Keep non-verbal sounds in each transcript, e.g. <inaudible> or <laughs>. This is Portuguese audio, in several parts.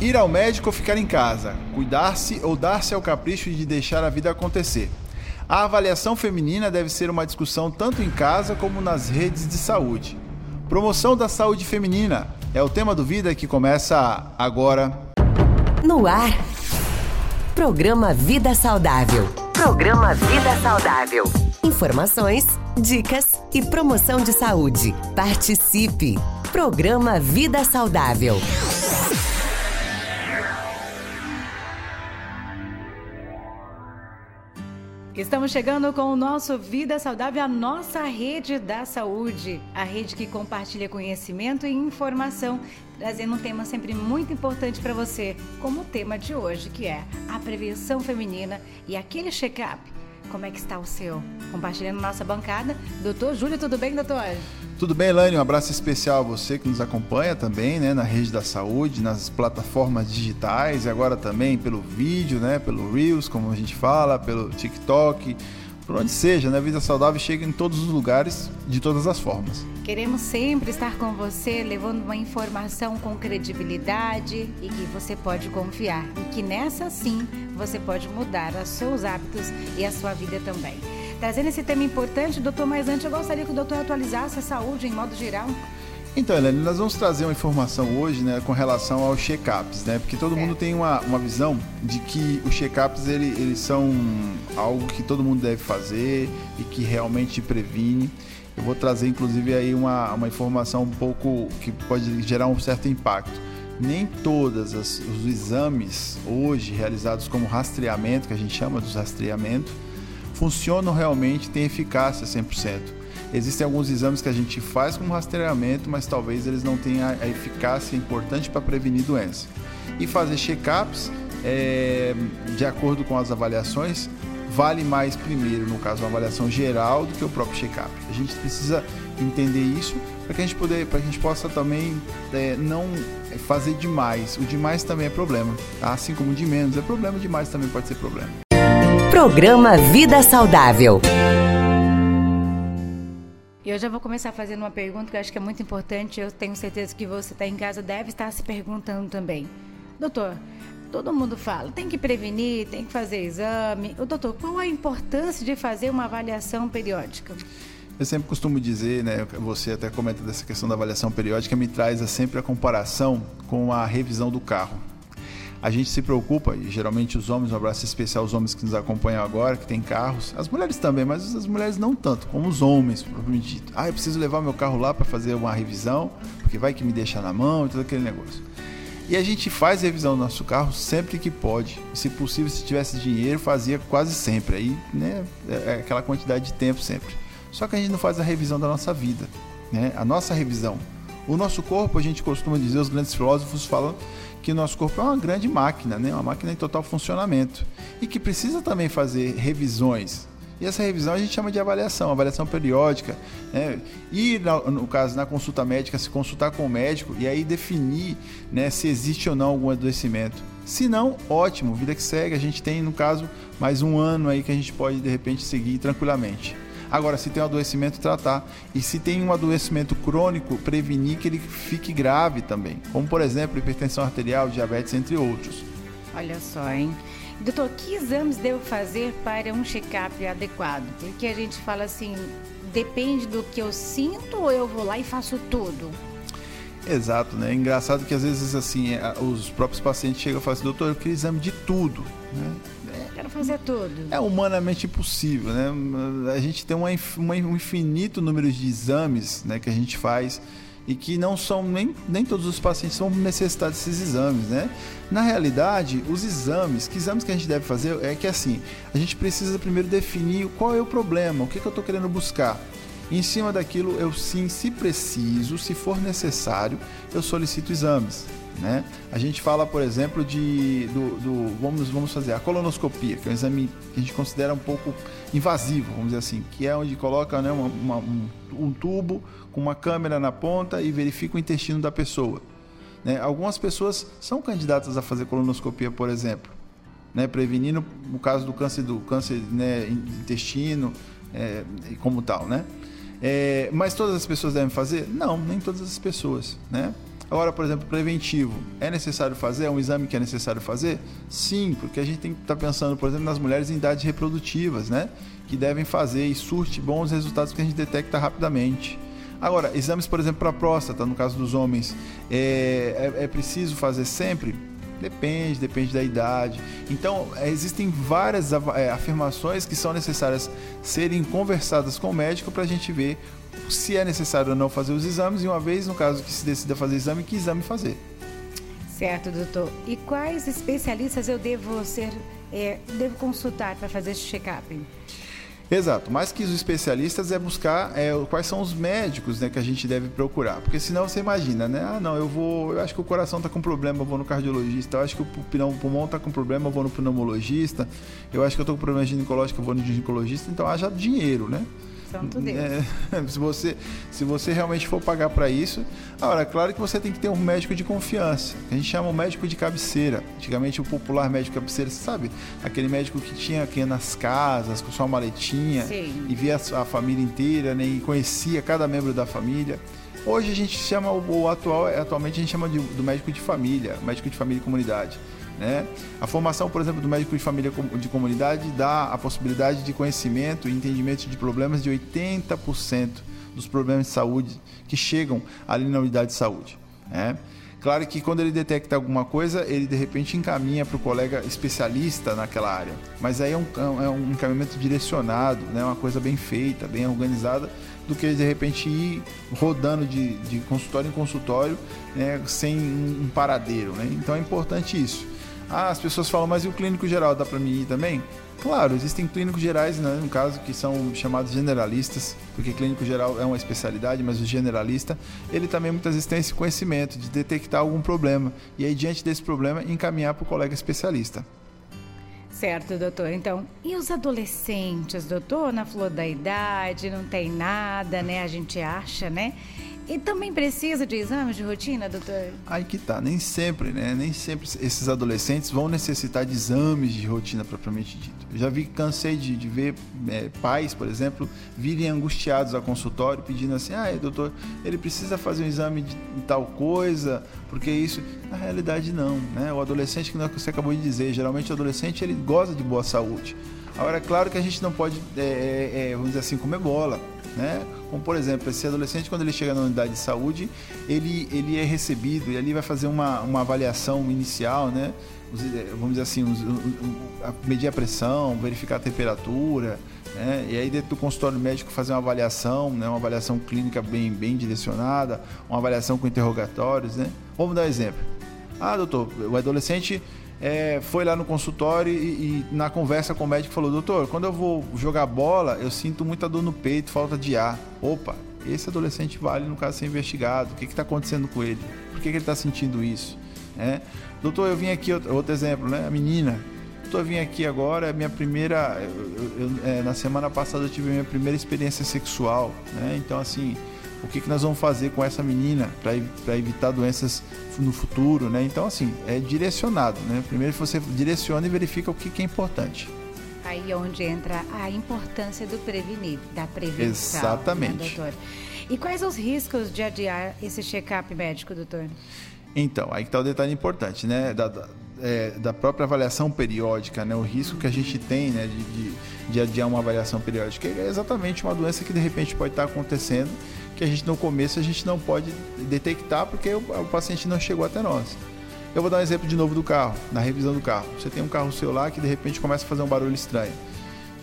Ir ao médico ou ficar em casa, cuidar-se ou dar-se ao capricho de deixar a vida acontecer. A avaliação feminina deve ser uma discussão tanto em casa como nas redes de saúde. Promoção da saúde feminina é o tema do Vida que começa agora. No ar. Programa Vida Saudável. Programa Vida Saudável. Informações, dicas e promoção de saúde. Participe. Programa Vida Saudável. Estamos chegando com o nosso Vida Saudável, a nossa rede da saúde, a rede que compartilha conhecimento e informação, trazendo um tema sempre muito importante para você, como o tema de hoje, que é a prevenção feminina e aquele check-up como é que está o seu? Compartilhando nossa bancada. Doutor Júlio, tudo bem, doutor? Tudo bem, Elaine? Um abraço especial a você que nos acompanha também, né, na rede da saúde, nas plataformas digitais e agora também pelo vídeo, né, pelo Reels, como a gente fala, pelo TikTok, por onde seja, né? Vida Saudável chega em todos os lugares, de todas as formas. Queremos sempre estar com você, levando uma informação com credibilidade e que você pode confiar. E que nessa sim você pode mudar os seus hábitos e a sua vida também. Trazendo esse tema importante, doutor, mas antes eu gostaria que o doutor atualizasse a saúde em modo geral. Então, Helene, nós vamos trazer uma informação hoje, né, com relação aos check-ups, né? Porque todo mundo tem uma, uma visão de que os check-ups ele, eles são algo que todo mundo deve fazer e que realmente previne. Eu vou trazer, inclusive, aí uma, uma informação um pouco que pode gerar um certo impacto. Nem todos os exames hoje realizados como rastreamento, que a gente chama dos rastreamentos, funcionam realmente, têm eficácia 100%. Existem alguns exames que a gente faz com rastreamento, mas talvez eles não tenham a eficácia importante para prevenir doença. E fazer check-ups, é, de acordo com as avaliações, vale mais primeiro, no caso, uma avaliação geral do que o próprio check-up. A gente precisa entender isso para que a gente poder, para a gente possa também é, não fazer demais. O demais também é problema, tá? assim como o de menos é problema, demais também pode ser problema. Programa Vida Saudável. E eu já vou começar fazendo uma pergunta que eu acho que é muito importante. Eu tenho certeza que você está em casa deve estar se perguntando também. Doutor, todo mundo fala, tem que prevenir, tem que fazer exame. O doutor, qual a importância de fazer uma avaliação periódica? Eu sempre costumo dizer, né, você até comenta dessa questão da avaliação periódica, me traz sempre a comparação com a revisão do carro a gente se preocupa, e geralmente os homens, um abraço especial aos homens que nos acompanham agora, que têm carros, as mulheres também, mas as mulheres não tanto, como os homens, propriamente dito. Ah, eu preciso levar meu carro lá para fazer uma revisão, porque vai que me deixa na mão e todo aquele negócio. E a gente faz revisão do nosso carro sempre que pode. Se possível, se tivesse dinheiro, fazia quase sempre. Aí, né, é, é aquela quantidade de tempo sempre. Só que a gente não faz a revisão da nossa vida, né? A nossa revisão. O nosso corpo, a gente costuma dizer, os grandes filósofos falam que o nosso corpo é uma grande máquina, né? uma máquina em total funcionamento e que precisa também fazer revisões. E essa revisão a gente chama de avaliação, avaliação periódica. Né? Ir, no caso, na consulta médica, se consultar com o médico e aí definir né, se existe ou não algum adoecimento. Se não, ótimo, vida que segue. A gente tem, no caso, mais um ano aí que a gente pode, de repente, seguir tranquilamente. Agora, se tem um adoecimento, tratar. E se tem um adoecimento crônico, prevenir que ele fique grave também. Como, por exemplo, hipertensão arterial, diabetes, entre outros. Olha só, hein? Doutor, que exames devo fazer para um check-up adequado? Porque a gente fala assim, depende do que eu sinto ou eu vou lá e faço tudo? Exato, né? Engraçado que às vezes assim, é, os próprios pacientes chegam e falam assim, doutor, eu queria exame de tudo, né? Quero fazer tudo. É humanamente impossível, né? A gente tem uma, uma, um infinito número de exames né, que a gente faz e que não são nem, nem todos os pacientes vão necessitar desses exames, né? Na realidade, os exames, que exames que a gente deve fazer é que assim, a gente precisa primeiro definir qual é o problema, o que, que eu estou querendo buscar. Em cima daquilo, eu sim, se preciso, se for necessário, eu solicito exames. Né? A gente fala, por exemplo, de do, do, vamos, vamos fazer a colonoscopia, que é um exame que a gente considera um pouco invasivo, vamos dizer assim, que é onde coloca né, uma, uma, um, um, tubo com uma câmera na ponta e verifica o intestino da pessoa. Né? Algumas pessoas são candidatas a fazer colonoscopia, por exemplo, né, prevenindo o caso do câncer do câncer né, intestino é, como tal, né? É, mas todas as pessoas devem fazer? Não, nem todas as pessoas, né? Agora, por exemplo, preventivo, é necessário fazer? É um exame que é necessário fazer? Sim, porque a gente tem que estar tá pensando, por exemplo, nas mulheres em idades reprodutivas, né? Que devem fazer e surte bons resultados que a gente detecta rapidamente. Agora, exames, por exemplo, para próstata, no caso dos homens, é, é, é preciso fazer sempre? Depende, depende da idade. Então, existem várias é, afirmações que são necessárias serem conversadas com o médico para a gente ver se é necessário ou não fazer os exames e uma vez, no caso que se decida fazer exame, que exame fazer. Certo, doutor. E quais especialistas eu devo ser, é, devo consultar para fazer esse check-up? Exato, mais que os especialistas é buscar é, quais são os médicos né, que a gente deve procurar. Porque senão você imagina, né? Ah, não, eu vou. Eu acho que o coração está com problema, eu vou no cardiologista. Eu acho que o pulmão está com problema, eu vou no pneumologista. Eu acho que eu estou com problema ginecológico, eu vou no ginecologista. Então haja dinheiro, né? Santo Deus. É, <laughs> se, você, se você realmente for pagar para isso. Agora, é claro que você tem que ter um médico de confiança. A gente chama o médico de cabeceira. Antigamente, o popular médico de cabeceira, você sabe? Aquele médico que tinha aqui nas casas, com sua maletinha, Sim. e via a, a família inteira, né, e conhecia cada membro da família. Hoje a gente chama, o atual, atualmente a gente chama de, do médico de família, médico de família e comunidade. Né? A formação, por exemplo, do médico de família de comunidade dá a possibilidade de conhecimento e entendimento de problemas de 80% dos problemas de saúde que chegam ali na unidade de saúde. Né? Claro que quando ele detecta alguma coisa, ele de repente encaminha para o colega especialista naquela área. Mas aí é um, é um encaminhamento direcionado, né? uma coisa bem feita, bem organizada, do que de repente ir rodando de, de consultório em consultório né? sem um paradeiro. Né? Então é importante isso. Ah, as pessoas falam, mas e o clínico geral dá para mim ir também? Claro, existem clínicos gerais, né, no caso, que são chamados generalistas, porque clínico geral é uma especialidade, mas o generalista, ele também muitas vezes tem esse conhecimento de detectar algum problema e aí, diante desse problema, encaminhar para o colega especialista. Certo, doutor. Então, e os adolescentes, doutor? Na flor da idade, não tem nada, né? A gente acha, né? E também precisa de exames de rotina, doutor? Aí que tá, nem sempre, né? Nem sempre esses adolescentes vão necessitar de exames de rotina propriamente dito. Eu já vi, cansei de, de ver é, pais, por exemplo, virem angustiados ao consultório pedindo assim: ah, doutor, ele precisa fazer um exame de, tal coisa, porque isso. Na realidade, não, né? O adolescente, que você acabou de dizer, geralmente o adolescente ele goza de boa saúde. Agora, é claro que a gente não pode, é, é, é vamos dizer assim, comer bola né? Como por exemplo, esse adolescente quando ele chega na unidade de saúde, ele, ele é recebido e ali vai fazer uma, uma avaliação inicial, né? vamos dizer assim, medir a pressão, verificar a temperatura, né? E aí dentro do consultório médico fazer uma avaliação, né? Uma avaliação clínica bem, bem direcionada, uma avaliação com interrogatórios, né? Vamos dar um exemplo. Ah, doutor, o adolescente é, foi lá no consultório e, e, na conversa com o médico falou: Doutor, quando eu vou jogar bola, eu sinto muita dor no peito, falta de ar. Opa, esse adolescente vale no caso ser investigado. O que está acontecendo com ele? Por que, que ele está sentindo isso? É. Doutor, eu vim aqui, outro exemplo, né? A menina. Doutor, eu vim aqui agora, é minha primeira. Eu, eu, é, na semana passada eu tive minha primeira experiência sexual, né? Então, assim o que, que nós vamos fazer com essa menina para evitar doenças no futuro, né? Então, assim, é direcionado, né? Primeiro você direciona e verifica o que, que é importante. Aí é onde entra a importância do prevenir, da prevenção. Né, Exatamente. Né? E quais os riscos de adiar esse check-up médico, doutor? Então, aí que está o detalhe importante, né? Da, da, é, da, própria avaliação periódica, né? O risco que a gente tem, né? De, de, de adiar uma avaliação periódica é exatamente uma doença que de repente pode estar acontecendo que a gente no começo a gente não pode detectar porque o, o paciente não chegou até nós. Eu vou dar um exemplo de novo do carro, na revisão do carro. Você tem um carro seu lá que de repente começa a fazer um barulho estranho.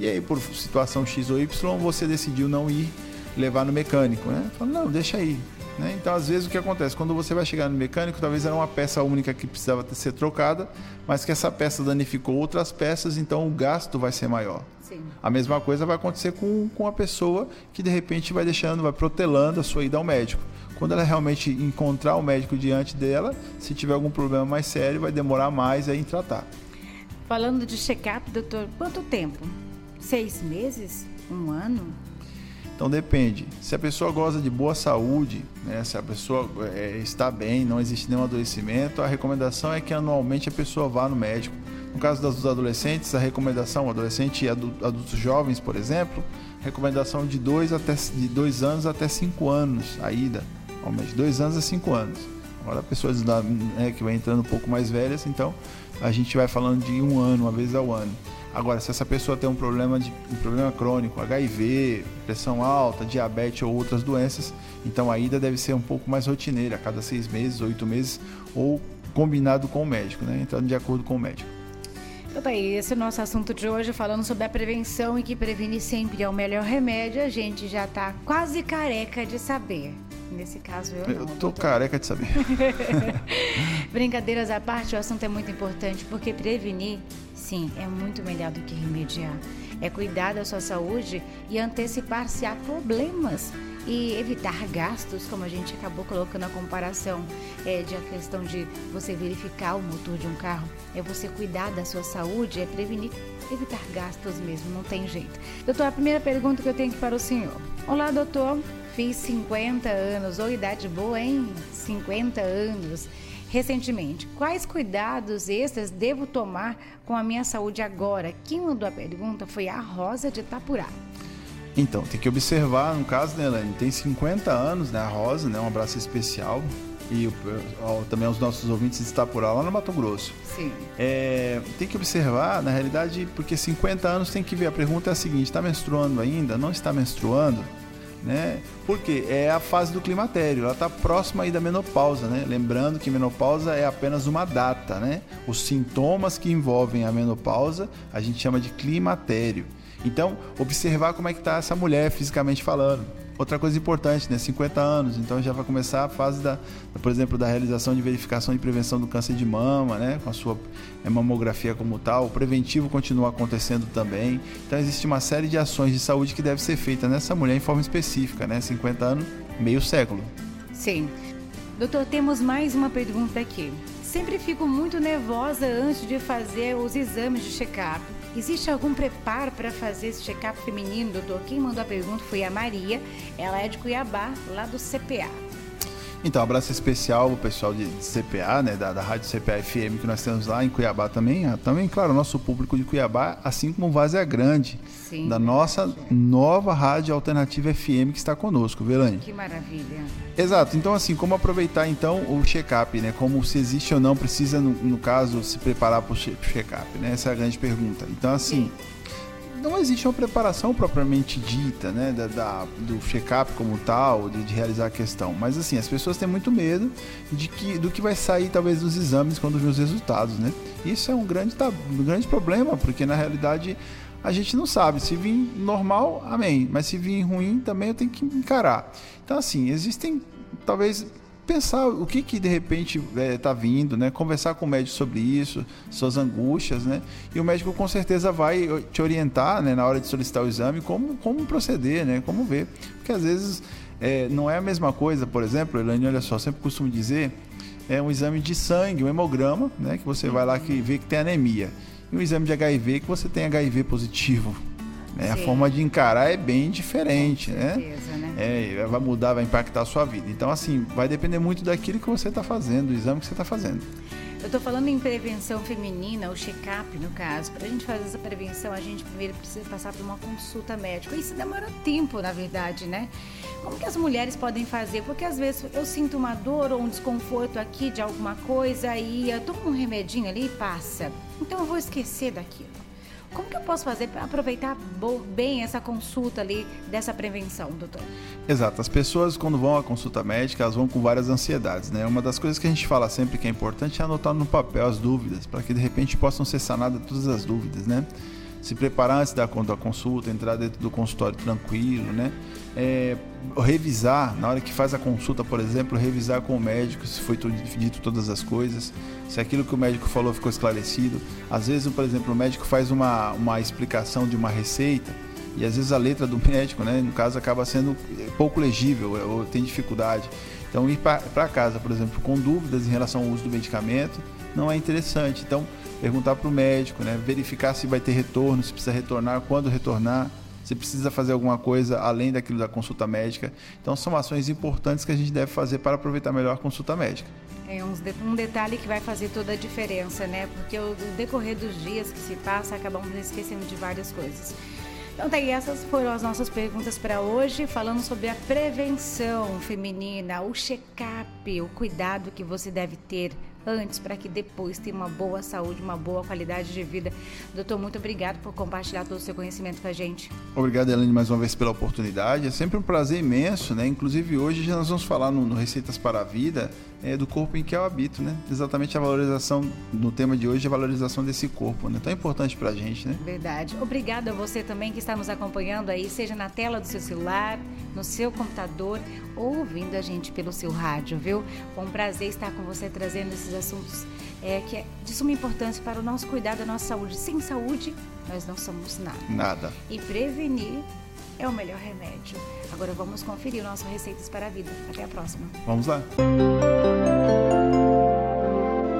E aí, por situação X ou Y, você decidiu não ir levar no mecânico, né? Fala, não, deixa aí. Né? Então, às vezes, o que acontece? Quando você vai chegar no mecânico, talvez era uma peça única que precisava ser trocada, mas que essa peça danificou outras peças, então o gasto vai ser maior. Sim. A mesma coisa vai acontecer com, com a pessoa que de repente vai deixando, vai protelando a sua ida ao médico. Quando ela realmente encontrar o médico diante dela, se tiver algum problema mais sério, vai demorar mais em tratar. Falando de check-up, doutor, quanto tempo? Seis meses? Um ano? Então depende. Se a pessoa goza de boa saúde, né, se a pessoa é, está bem, não existe nenhum adoecimento, a recomendação é que anualmente a pessoa vá no médico no caso dos adolescentes, a recomendação, adolescente e adultos jovens, por exemplo, recomendação de 2 até de dois anos até 5 anos a ida, de 2 anos a 5 anos. Agora, pessoas né, que vai entrando um pouco mais velhas, então a gente vai falando de um ano, uma vez ao ano. Agora, se essa pessoa tem um problema, de, um problema crônico, HIV, pressão alta, diabetes ou outras doenças, então a ida deve ser um pouco mais rotineira, a cada seis meses, oito meses, ou combinado com o médico, né? Então, de acordo com o médico. Então, tá aí, esse é o nosso assunto de hoje, falando sobre a prevenção e que prevenir sempre é o melhor remédio. A gente já está quase careca de saber. Nesse caso, eu não. Eu tô doutor. careca de saber. <laughs> Brincadeiras à parte, o assunto é muito importante, porque prevenir, sim, é muito melhor do que remediar. É cuidar da sua saúde e antecipar-se a problemas e evitar gastos, como a gente acabou colocando a comparação é, de a questão de você verificar o motor de um carro, é você cuidar da sua saúde, é prevenir, evitar gastos mesmo, não tem jeito. Doutor, a primeira pergunta que eu tenho aqui para o senhor. Olá, doutor. Fiz 50 anos, ou idade boa, hein? 50 anos recentemente. Quais cuidados extras devo tomar com a minha saúde agora? Quem mandou a pergunta foi a Rosa de Itapurá. Então, tem que observar, no caso, né, Elaine, tem 50 anos, né, a Rosa, né, um abraço especial. E também aos nossos ouvintes de Itapurá, lá no Mato Grosso. Sim. É, tem que observar, na realidade, porque 50 anos tem que ver. A pergunta é a seguinte: está menstruando ainda? Não está menstruando? Né? Porque é a fase do climatério, ela está próxima aí da menopausa, né? Lembrando que menopausa é apenas uma data, né? Os sintomas que envolvem a menopausa a gente chama de climatério. Então, observar como é que está essa mulher fisicamente falando. Outra coisa importante, né? 50 anos, então já vai começar a fase da, por exemplo, da realização de verificação e prevenção do câncer de mama, né? Com a sua é, mamografia como tal. O preventivo continua acontecendo também. Então existe uma série de ações de saúde que deve ser feita nessa mulher em forma específica, né? 50 anos, meio século. Sim. Doutor, temos mais uma pergunta aqui. Sempre fico muito nervosa antes de fazer os exames de check-up Existe algum preparo para fazer esse check-up feminino, doutor? Quem mandou a pergunta foi a Maria. Ela é de Cuiabá, lá do CPA. Então, um abraço especial ao pessoal de CPA, né, da, da Rádio CPA FM que nós temos lá em Cuiabá também. Ah, também, claro, o nosso público de Cuiabá, assim como o Vazia Grande, Sim, da nossa nova Rádio Alternativa FM que está conosco, Velane. Que maravilha. Exato. Então, assim, como aproveitar então o check-up, né? Como se existe ou não, precisa, no, no caso, se preparar para o check-up, né? Essa é a grande pergunta. Então, assim. Sim não existe uma preparação propriamente dita, né, da, da do check-up como tal, de, de, realizar a questão. Mas assim, as pessoas têm muito medo de que, do que vai sair talvez dos exames quando vê os resultados, né? Isso é um grande, um grande problema, porque na realidade a gente não sabe. Se vir normal, amém. Mas se vir ruim, também eu tenho que encarar. Então, assim, existem talvez pensar o que que de repente está é, tá vindo, né? Conversar com o médico sobre isso, suas angústias, né? E o médico com certeza vai te orientar, né, na hora de solicitar o exame, como, como proceder, né? Como ver. Porque às vezes é, não é a mesma coisa, por exemplo, Elaine, olha só, sempre costumo dizer, é um exame de sangue, um hemograma, né? Que você vai lá que vê que tem anemia. E um exame de HIV que você tem HIV positivo. Né? A forma de encarar é bem diferente, né? Né? é, vai mudar, vai impactar a sua vida. Então, assim, vai depender muito daquilo que você está fazendo, do exame que você está fazendo. Eu estou falando em prevenção feminina, o check-up no caso. Para a gente fazer essa prevenção, a gente primeiro precisa passar por uma consulta médica. Isso demora tempo, na verdade, né? Como que as mulheres podem fazer? Porque às vezes eu sinto uma dor ou um desconforto aqui de alguma coisa e eu tomo um remedinho ali e passa. Então eu vou esquecer daquilo. Como que eu posso fazer para aproveitar bem essa consulta ali dessa prevenção, doutor? Exato. As pessoas, quando vão à consulta médica, elas vão com várias ansiedades, né? Uma das coisas que a gente fala sempre que é importante é anotar no papel as dúvidas, para que de repente possam ser sanadas todas as dúvidas, né? Se preparar antes da consulta, entrar dentro do consultório tranquilo, né? é, revisar, na hora que faz a consulta, por exemplo, revisar com o médico se foi dito todas as coisas, se aquilo que o médico falou ficou esclarecido. Às vezes, por exemplo, o médico faz uma, uma explicação de uma receita e às vezes a letra do <laughs> médico, né, no caso, acaba sendo pouco legível ou tem dificuldade. Então, ir para casa, por exemplo, com dúvidas em relação ao uso do medicamento não é interessante. Então, perguntar para o médico, né, verificar se vai ter retorno, se precisa retornar, quando retornar você precisa fazer alguma coisa além daquilo da consulta médica. Então, são ações importantes que a gente deve fazer para aproveitar melhor a consulta médica. É um detalhe que vai fazer toda a diferença, né? Porque o decorrer dos dias que se passa, acabamos esquecendo de várias coisas. Então, daí essas foram as nossas perguntas para hoje, falando sobre a prevenção feminina, o check-up, o cuidado que você deve ter antes para que depois tenha uma boa saúde, uma boa qualidade de vida. Doutor, muito obrigado por compartilhar todo o seu conhecimento com a gente. Obrigado, Elaine, mais uma vez pela oportunidade. É sempre um prazer imenso, né? Inclusive hoje já nós vamos falar no, no Receitas para a Vida é, do corpo em que eu habito, né? Exatamente a valorização, no tema de hoje, a valorização desse corpo, né? Tão importante para a gente, né? Verdade. Obrigada a você também que está nos acompanhando aí, seja na tela do seu celular, no seu computador ou ouvindo a gente pelo seu rádio, viu? Foi um prazer estar com você trazendo esses assuntos é, que é de suma importância para o nosso cuidado da nossa saúde. Sem saúde, nós não somos nada. Nada. E prevenir é o melhor remédio. Agora vamos conferir o nosso Receitas para a Vida. Até a próxima. Vamos lá.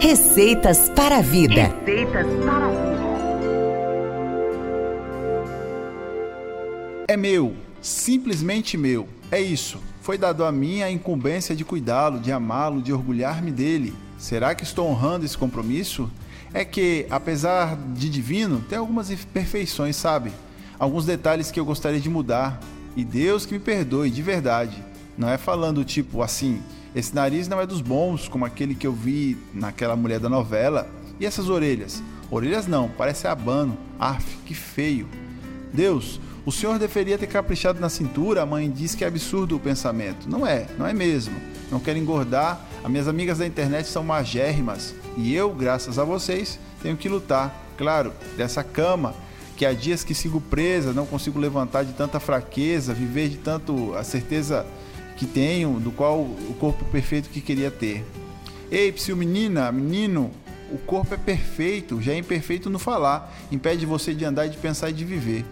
Receitas para a Vida. Receitas para a Vida. É meu, simplesmente meu. É isso. Foi dado a mim a incumbência de cuidá-lo, de amá-lo, de orgulhar-me dele. Será que estou honrando esse compromisso? É que, apesar de divino, tem algumas imperfeições, sabe? Alguns detalhes que eu gostaria de mudar. E Deus que me perdoe, de verdade. Não é falando tipo assim, esse nariz não é dos bons, como aquele que eu vi naquela mulher da novela. E essas orelhas? Orelhas não, parece abano. Arf, que feio. Deus, o senhor deveria ter caprichado na cintura, a mãe diz que é absurdo o pensamento. Não é, não é mesmo. Não quero engordar, as minhas amigas da internet são magérrimas. E eu, graças a vocês, tenho que lutar, claro, dessa cama que há dias que sigo presa, não consigo levantar de tanta fraqueza, viver de tanto a certeza que tenho do qual o corpo perfeito que queria ter. Ei, psiu menina, menino, o corpo é perfeito, já é imperfeito no falar, impede você de andar, de pensar e de viver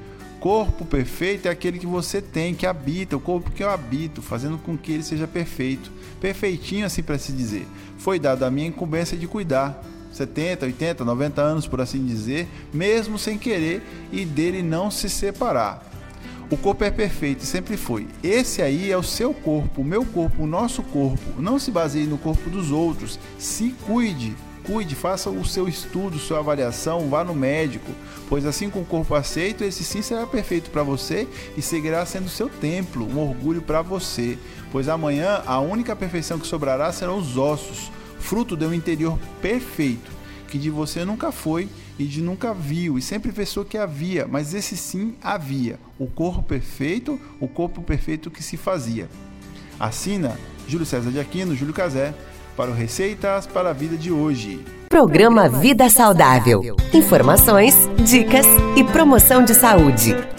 corpo perfeito é aquele que você tem, que habita, o corpo que eu habito, fazendo com que ele seja perfeito. Perfeitinho, assim para se dizer. Foi dado a minha incumbência de cuidar. 70, 80, 90 anos, por assim dizer, mesmo sem querer e dele não se separar. O corpo é perfeito e sempre foi. Esse aí é o seu corpo, o meu corpo, o nosso corpo. Não se baseie no corpo dos outros. Se cuide, cuide, faça o seu estudo, sua avaliação, vá no médico, pois assim com o corpo aceito, esse sim será perfeito para você e seguirá sendo seu templo, um orgulho para você, pois amanhã a única perfeição que sobrará serão os ossos, fruto de um interior perfeito, que de você nunca foi e de nunca viu, e sempre pensou que havia, mas esse sim havia, o corpo perfeito, o corpo perfeito que se fazia. Assina Júlio César de Aquino, Júlio Cazé, para o Receitas para a Vida de hoje. Programa Vida Saudável. Informações, dicas e promoção de saúde.